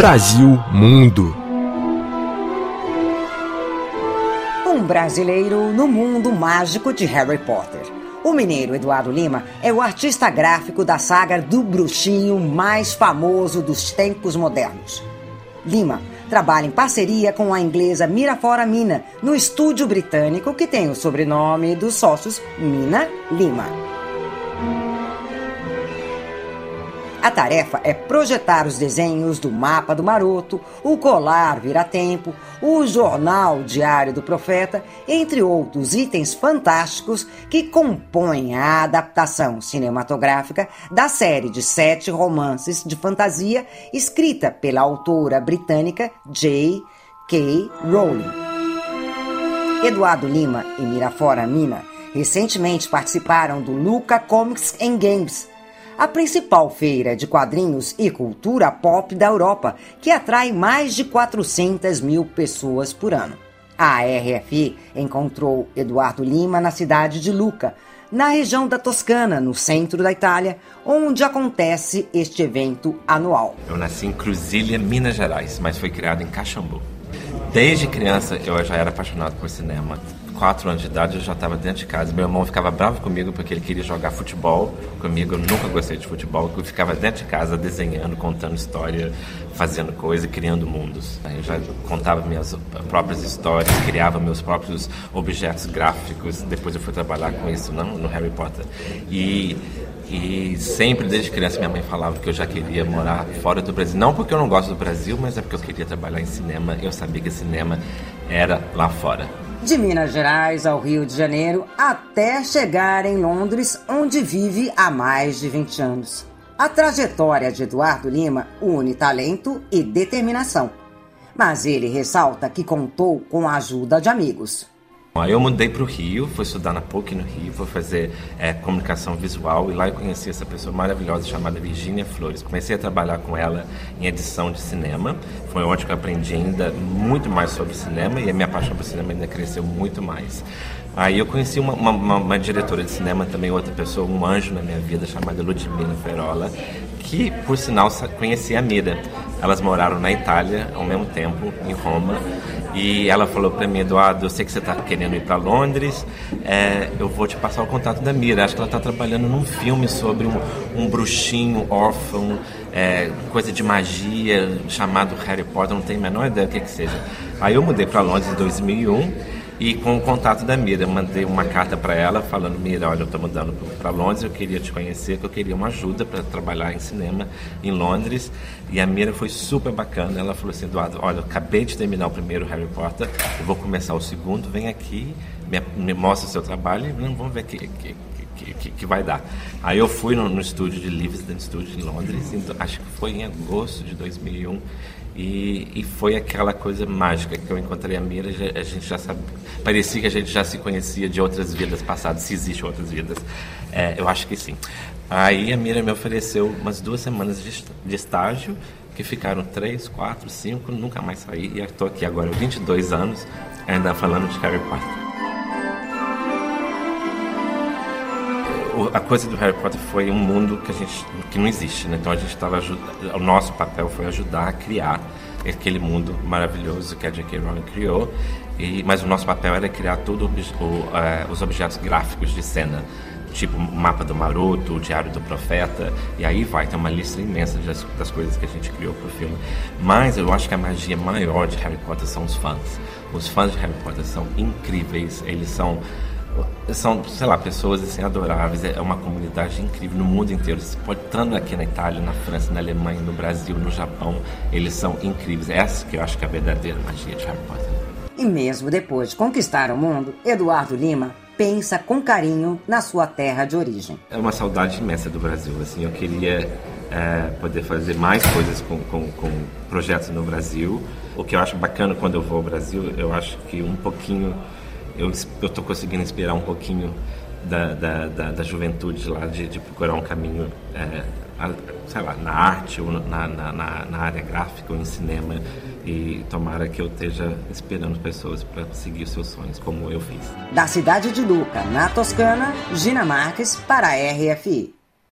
Brasil Mundo. Um brasileiro no mundo mágico de Harry Potter. O mineiro Eduardo Lima é o artista gráfico da saga do bruxinho mais famoso dos tempos modernos. Lima trabalha em parceria com a inglesa Mirafora Mina, no estúdio britânico que tem o sobrenome dos sócios Mina Lima. A tarefa é projetar os desenhos do mapa do maroto, o colar vira-tempo, o jornal diário do profeta, entre outros itens fantásticos que compõem a adaptação cinematográfica da série de sete romances de fantasia escrita pela autora britânica J.K. Rowling. Eduardo Lima e Mirafora Mina recentemente participaram do Luca Comics and Games, a principal feira de quadrinhos e cultura pop da Europa, que atrai mais de 400 mil pessoas por ano. A RFI encontrou Eduardo Lima na cidade de Lucca, na região da Toscana, no centro da Itália, onde acontece este evento anual. Eu nasci em Cruzilha, Minas Gerais, mas fui criado em Caxambu. Desde criança eu já era apaixonado por cinema quatro anos de idade eu já estava dentro de casa. Meu irmão ficava bravo comigo porque ele queria jogar futebol comigo. Eu nunca gostei de futebol. Eu ficava dentro de casa desenhando, contando história, fazendo coisa, criando mundos. Eu já contava minhas próprias histórias, criava meus próprios objetos gráficos. Depois eu fui trabalhar com isso não, no Harry Potter. E e sempre, desde criança, minha mãe falava que eu já queria morar fora do Brasil. Não porque eu não gosto do Brasil, mas é porque eu queria trabalhar em cinema. Eu sabia que cinema era lá fora de Minas Gerais ao Rio de Janeiro até chegar em Londres, onde vive há mais de 20 anos. A trajetória de Eduardo Lima une talento e determinação, mas ele ressalta que contou com a ajuda de amigos. Eu mudei para o Rio, fui estudar na PUC no Rio, fui fazer é, comunicação visual e lá eu conheci essa pessoa maravilhosa chamada Virginia Flores. Comecei a trabalhar com ela em edição de cinema. Foi onde eu aprendi ainda muito mais sobre cinema e a minha paixão por cinema ainda cresceu muito mais. Aí eu conheci uma, uma, uma, diretora de cinema também, outra pessoa, um anjo na minha vida, chamada Ludmila Ferola, que, por sinal, conhecia a Mira. Elas moraram na Itália ao mesmo tempo, em Roma, e ela falou para mim, Eduardo, eu sei que você está querendo ir para Londres, é, eu vou te passar o contato da Mira. Acho que ela está trabalhando num filme sobre um, um bruxinho órfão, é, coisa de magia, chamado Harry Potter, não tenho a menor ideia do que, que seja. Aí eu mudei para Londres em 2001 e com o contato da Mira, eu mandei uma carta para ela falando: Mira, olha, eu estou mudando para Londres, eu queria te conhecer, que eu queria uma ajuda para trabalhar em cinema em Londres. E a Mira foi super bacana. Ela falou assim: Eduardo, olha, acabei de terminar o primeiro Harry Potter, eu vou começar o segundo, vem aqui, me, me mostra o seu trabalho e vamos ver o que, que, que, vai dar. Aí eu fui no, no estúdio de Livingston Studio em Londres, então, acho que foi em agosto de 2001. E, e, foi aquela coisa mágica que eu encontrei a Mira, a gente já sabe, parecia que a gente já se conhecia de outras vidas passadas, se existem outras vidas. É, eu acho que sim. Aí a Mira me ofereceu umas duas semanas de, de estágio, que ficaram três, quatro, cinco, nunca mais saí. E estou aqui agora, 22 anos, ainda falando de Harry Potter. A coisa do Harry Potter foi um mundo que a gente que não existe, né? Então a gente estava o nosso papel foi ajudar a criar aquele mundo maravilhoso que a J.K. Rowling criou. E, mas o nosso papel era criar todos uh, os objetos gráficos de cena, tipo o mapa do Maroto, o Diário do Profeta, e aí vai, tem uma lista imensa das, das coisas que a gente criou para o filme. Mas eu acho que a magia maior de Harry Potter são os fãs. Os fãs de Harry Potter são incríveis, eles são são, sei lá, pessoas assim, adoráveis, é uma comunidade incrível no mundo inteiro. Estando aqui na Itália, na França, na Alemanha, no Brasil, no Japão, eles são incríveis. Essa que eu acho que é a verdadeira magia de Harry Potter. E mesmo depois de conquistar o mundo, Eduardo Lima pensa com carinho na sua terra de origem. É uma saudade imensa do Brasil. Assim, eu queria é, poder fazer mais coisas com, com, com projetos no Brasil. O que eu acho bacana quando eu vou ao Brasil, eu acho que um pouquinho eu estou conseguindo inspirar um pouquinho da, da, da, da juventude lá, de, de, procurar um caminho, é, a, sei lá, na arte ou na, na, na, área gráfica ou em cinema. E tomara que eu esteja inspirando pessoas para seguir os seus sonhos, como eu fiz. Da cidade de Luca, na Toscana, Gina Marques, para a RFI.